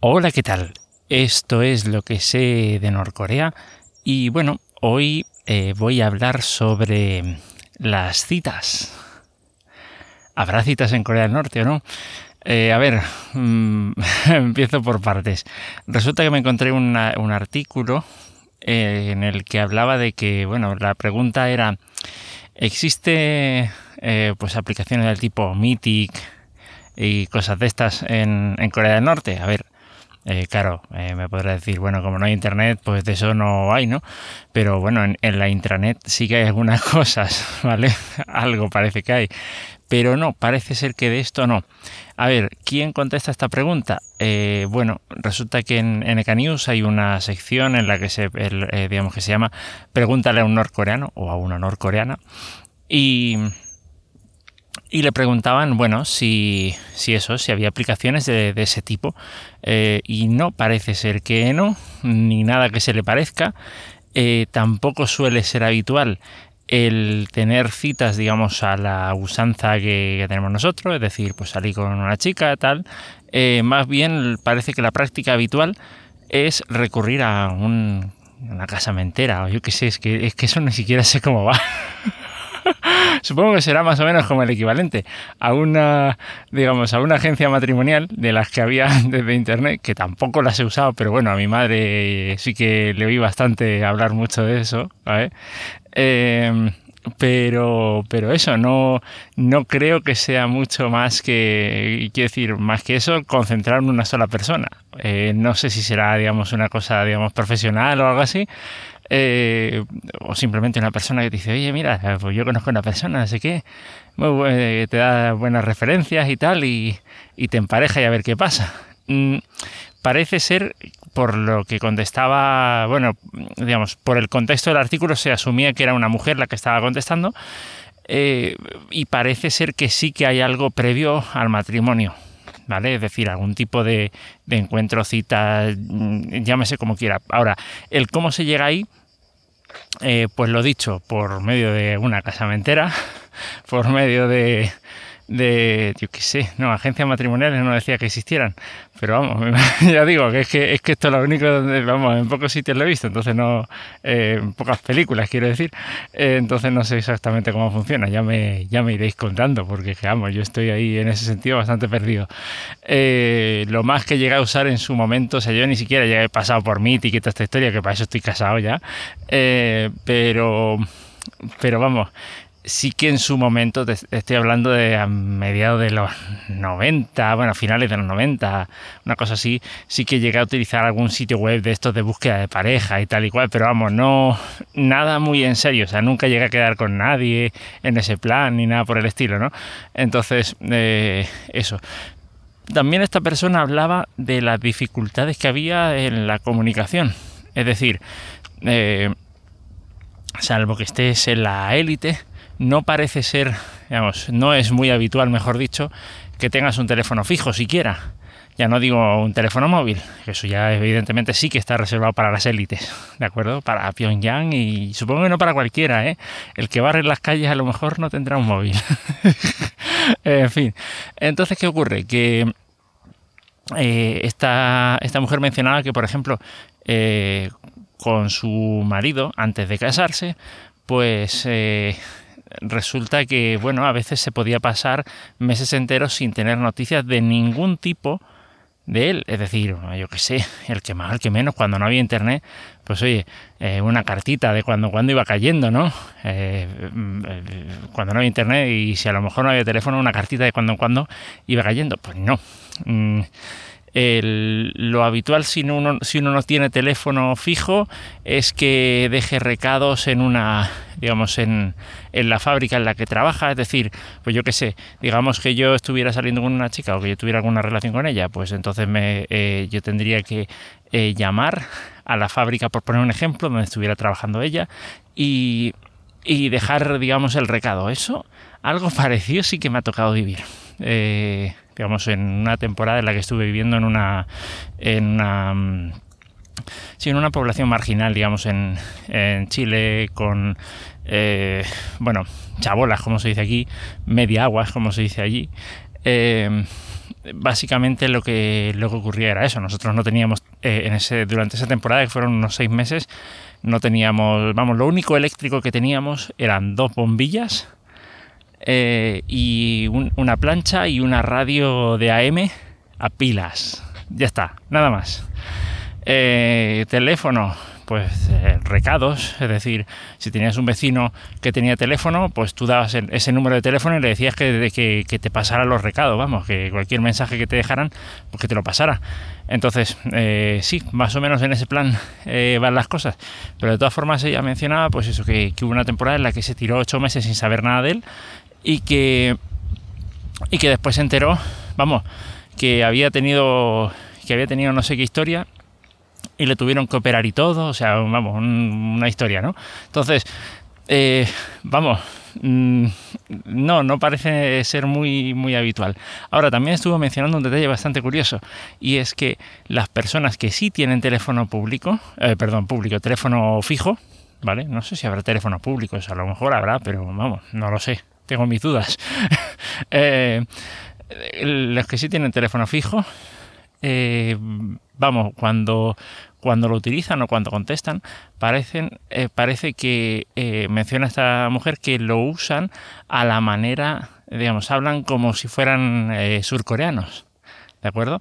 Hola, ¿qué tal? Esto es lo que sé de Norcorea y bueno, hoy eh, voy a hablar sobre las citas. ¿Habrá citas en Corea del Norte o no? Eh, a ver, mm, empiezo por partes. Resulta que me encontré un artículo eh, en el que hablaba de que, bueno, la pregunta era, ¿existe pues aplicaciones del tipo Mythic y cosas de estas en Corea del Norte? A ver, eh, claro, eh, me podrá decir, bueno, como no hay internet, pues de eso no hay, ¿no? Pero bueno, en, la intranet sí que hay algunas cosas, ¿vale? Algo parece que hay. Pero no, parece ser que de esto no. A ver, ¿quién contesta esta pregunta? Eh, bueno, resulta que en, en News hay una sección en la que se, digamos que se llama Pregúntale a un norcoreano o a una norcoreana. Y y le preguntaban, bueno, si, si eso, si había aplicaciones de, ese tipo. Eh, y no, parece ser que no, ni nada que se le parezca. Eh, tampoco suele ser habitual el tener citas, digamos, a la usanza que, tenemos nosotros, es decir, pues salir con una chica, tal. Eh, más bien parece que la práctica habitual es recurrir a un, una casamentera, o yo qué sé, es que, es que eso ni siquiera sé cómo va. Supongo que será más o menos como el equivalente a una, digamos, a una agencia matrimonial de las que había desde internet, que tampoco las he usado, pero bueno, a mi madre sí que le oí bastante hablar mucho de eso, em, pero, pero eso, no, no creo que sea mucho más que, quiero decir, más que eso, concentrar en una sola persona. Eh, no sé si será, digamos, una cosa, digamos, profesional o algo así, eh, o simplemente una persona que te dice, oye, mira, pues yo conozco a una persona, así que te da buenas referencias y tal, y, te empareja y a ver qué pasa. Mm, parece ser, por lo que contestaba, bueno, digamos, por el contexto del artículo se asumía que era una mujer la que estaba contestando, eh, y parece ser que sí que hay algo previo al matrimonio. ¿Vale? Es decir, algún tipo de, encuentro, cita, mm, llámese como quiera. Ahora, el cómo se llega ahí, eh, pues lo dicho, por medio de una casamentera, por medio de, de, yo qué sé, no, agencias matrimoniales no decía que existieran, pero vamos, ya digo que es que, es que esto es lo único donde, vamos, en pocos sitios lo he visto, entonces no, eh, en pocas películas quiero decir, eh, entonces no sé exactamente cómo funciona, ya me, ya me iréis contando, porque vamos, yo estoy ahí en ese sentido bastante perdido. Eh, lo más que llegué a usar en su momento, o sea, yo ni siquiera ya he pasado por mí toda esta historia, que para eso estoy casado ya, pero, pero vamos, sí que en su momento, estoy hablando de a mediados de los 90, bueno, finales de los 90, una cosa así, sí que llegué a utilizar algún sitio web de estos de búsqueda de pareja y tal y cual, pero vamos, no, nada muy en serio, o sea, nunca llegué a quedar con nadie en ese plan ni nada por el estilo, ¿no? Entonces, eh, eso. También esta persona hablaba de las dificultades que había en la comunicación, es decir, eh, salvo que estés en la élite, no parece ser, digamos, no es muy habitual, mejor dicho, que tengas un teléfono fijo siquiera. Ya no digo un teléfono móvil, eso ya evidentemente sí que está reservado para las élites, ¿de acuerdo? Para Pyongyang y supongo que no para cualquiera, ¿eh? El que barre las calles a lo mejor no tendrá un móvil. en fin, entonces, ¿qué ocurre? Que eh, esta, esta, mujer mencionaba que, por ejemplo, eh, con su marido, antes de casarse, pues eh, resulta que, bueno, a veces se podía pasar meses enteros sin tener noticias de ningún tipo de él. Es decir, yo qué sé, el que más, el que menos, cuando no había internet, pues oye, eh, una cartita de cuando, cuando iba cayendo, ¿no? Eh, cuando no había internet y si a lo mejor no había teléfono, una cartita de cuando en cuando iba cayendo. Pues no. Mm, lo habitual si uno, no tiene teléfono fijo es que deje recados en una, digamos, en, en, la fábrica en la que trabaja. Es decir, pues yo qué sé, digamos que yo estuviera saliendo con una chica o que yo tuviera alguna relación con ella, pues entonces me, eh, yo tendría que eh, llamar a la fábrica, por poner un ejemplo, donde estuviera trabajando ella y, y dejar, digamos, el recado. Eso, algo parecido sí que me ha tocado vivir. Eh, digamos, en una temporada en la que estuve viviendo en una, en una mm, en una población marginal, digamos, en, Chile, con, eh, bueno, chabolas, como se dice aquí, media aguas, como se dice allí, básicamente lo que, lo que ocurría era eso. Nosotros no teníamos, en ese, durante esa temporada, que fueron unos seis meses, no teníamos, vamos, lo único eléctrico que teníamos eran dos bombillas y una plancha y una radio de AM a pilas. Ya está, nada más. teléfono, pues eh, recados, es decir, si tenías un vecino que tenía teléfono, pues tú dabas ese número de teléfono y le decías que, que, te pasara los recados, vamos, que cualquier mensaje que te dejaran, pues que te lo pasara. Entonces, eh, sí, más o menos en ese plan eh, van las cosas. Pero de todas formas ella mencionaba, pues eso, que, hubo una temporada en la que se tiró ocho meses sin saber nada de él y que, y que después se enteró, vamos, que había tenido que había tenido no sé qué historia y le tuvieron que operar y todo, o sea, vamos, una historia, ¿no? Entonces, eh, vamos, mm, no, no parece ser muy, muy habitual. Ahora, también estuvo mencionando un detalle bastante curioso, y es que las personas que sí tienen teléfono público, eh, perdón, público, teléfono fijo, ¿vale? No sé si habrá teléfono público, a lo mejor habrá, pero vamos, no lo sé, tengo mis dudas. eh, los que sí tienen teléfono fijo, eh, vamos, cuando cuando lo utilizan o cuando contestan, parecen, eh, parece que eh, menciona esta mujer que lo usan a la manera, digamos, hablan como si fueran surcoreanos, ¿de acuerdo?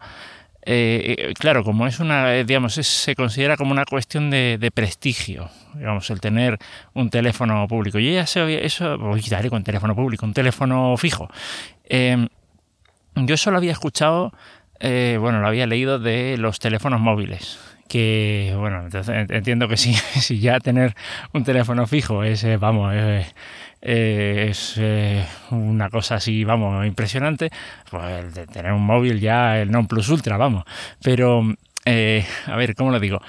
Claro, como es una, digamos, se considera como una cuestión de, prestigio, digamos, el tener un teléfono público. Y ella se oye eso, voy a con teléfono público, un teléfono fijo. yo solo había escuchado, bueno, lo había leído de los teléfonos móviles que bueno, entonces entiendo que si, si ya tener un teléfono fijo es, eh, vamos, eh, eh, es una cosa así, vamos, impresionante, pues de tener un móvil ya el non plus ultra, vamos. Pero, a ver, ¿cómo lo digo?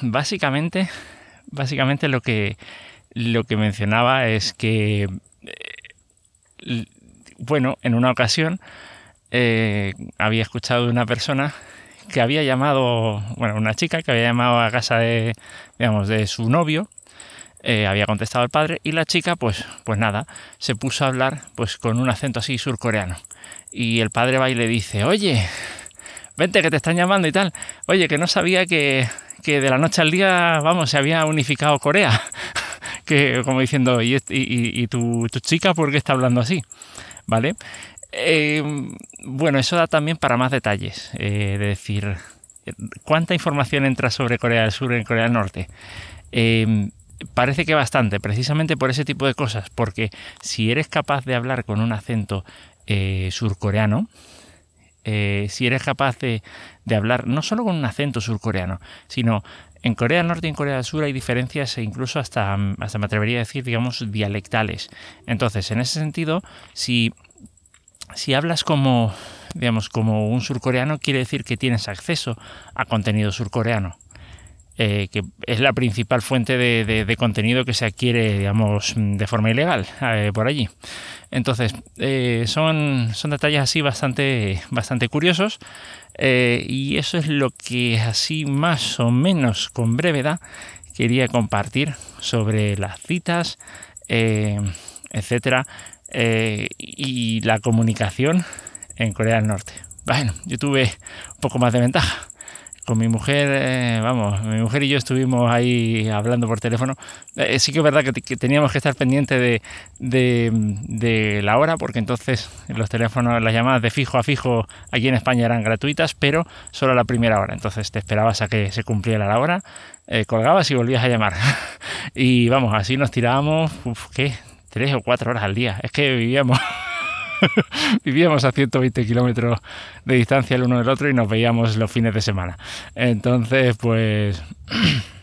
básicamente, básicamente lo que, lo que mencionaba es que, bueno, en una ocasión había escuchado de una persona que había llamado, bueno, una chica que había llamado a casa de, digamos, de su novio, eh, había contestado al padre y la chica, pues, pues nada, se puso a hablar, pues, con un acento así surcoreano. Y el padre va y le dice, oye, vente que te están llamando y tal. Oye, que no sabía que, que de la noche al día, vamos, se había unificado Corea. que como diciendo, ¿y, y, tu, tu chica por qué está hablando así? ¿Vale? Eh, bueno, eso da también para más detalles. Eh, de decir, ¿cuánta información entra sobre Corea del Sur y Corea del Norte? Eh, parece que bastante, precisamente por ese tipo de cosas, porque si eres capaz de hablar con un acento surcoreano, si eres capaz de, hablar no solo con un acento surcoreano, sino en Corea del Norte y en Corea del Sur hay diferencias e incluso hasta, hasta me atrevería a decir, digamos, dialectales. Entonces, en ese sentido, si si hablas como, digamos, como un surcoreano, quiere decir que tienes acceso a contenido surcoreano. Eh, que es la principal fuente de, contenido que se adquiere, digamos, de forma ilegal eh, por allí. Entonces, eh, son, son detalles así bastante, bastante curiosos y eso es lo que así más o menos con brevedad quería compartir sobre las citas, etcétera, eh, y la comunicación en Corea del Norte. Bueno, yo tuve un poco más de ventaja. Con mi mujer, eh, vamos, mi mujer y yo estuvimos ahí hablando por teléfono. Eh, sí que es verdad que, teníamos que estar pendientes de, de, la hora, porque entonces los teléfonos, las llamadas de fijo a fijo aquí en España eran gratuitas, pero solo la primera hora. Entonces te esperabas a que se cumpliera la hora, colgabas y volvías a llamar. y vamos, así nos tirábamos, uf, ¿qué? Tres o cuatro horas al día. Es que vivíamos, vivíamos a 120 kilómetros de distancia el uno del otro y nos veíamos los fines de semana. Entonces, pues...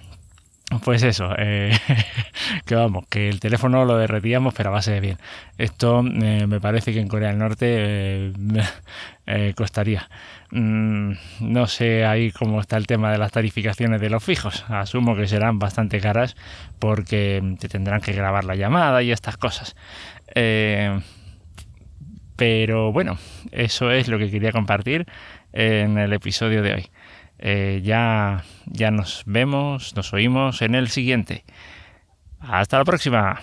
Pues eso, eh, que vamos, que el teléfono lo derretíamos, pero a base de bien. Esto eh, me parece que en Corea del Norte eh, costaría. Mm, no sé ahí cómo está el tema de las tarificaciones de los fijos. Asumo que serán bastante caras porque te tendrán que grabar la llamada y estas cosas. pero bueno, eso es lo que quería compartir en el episodio de hoy. Eh, ya, ya nos vemos, nos oímos en el siguiente. Hasta la próxima.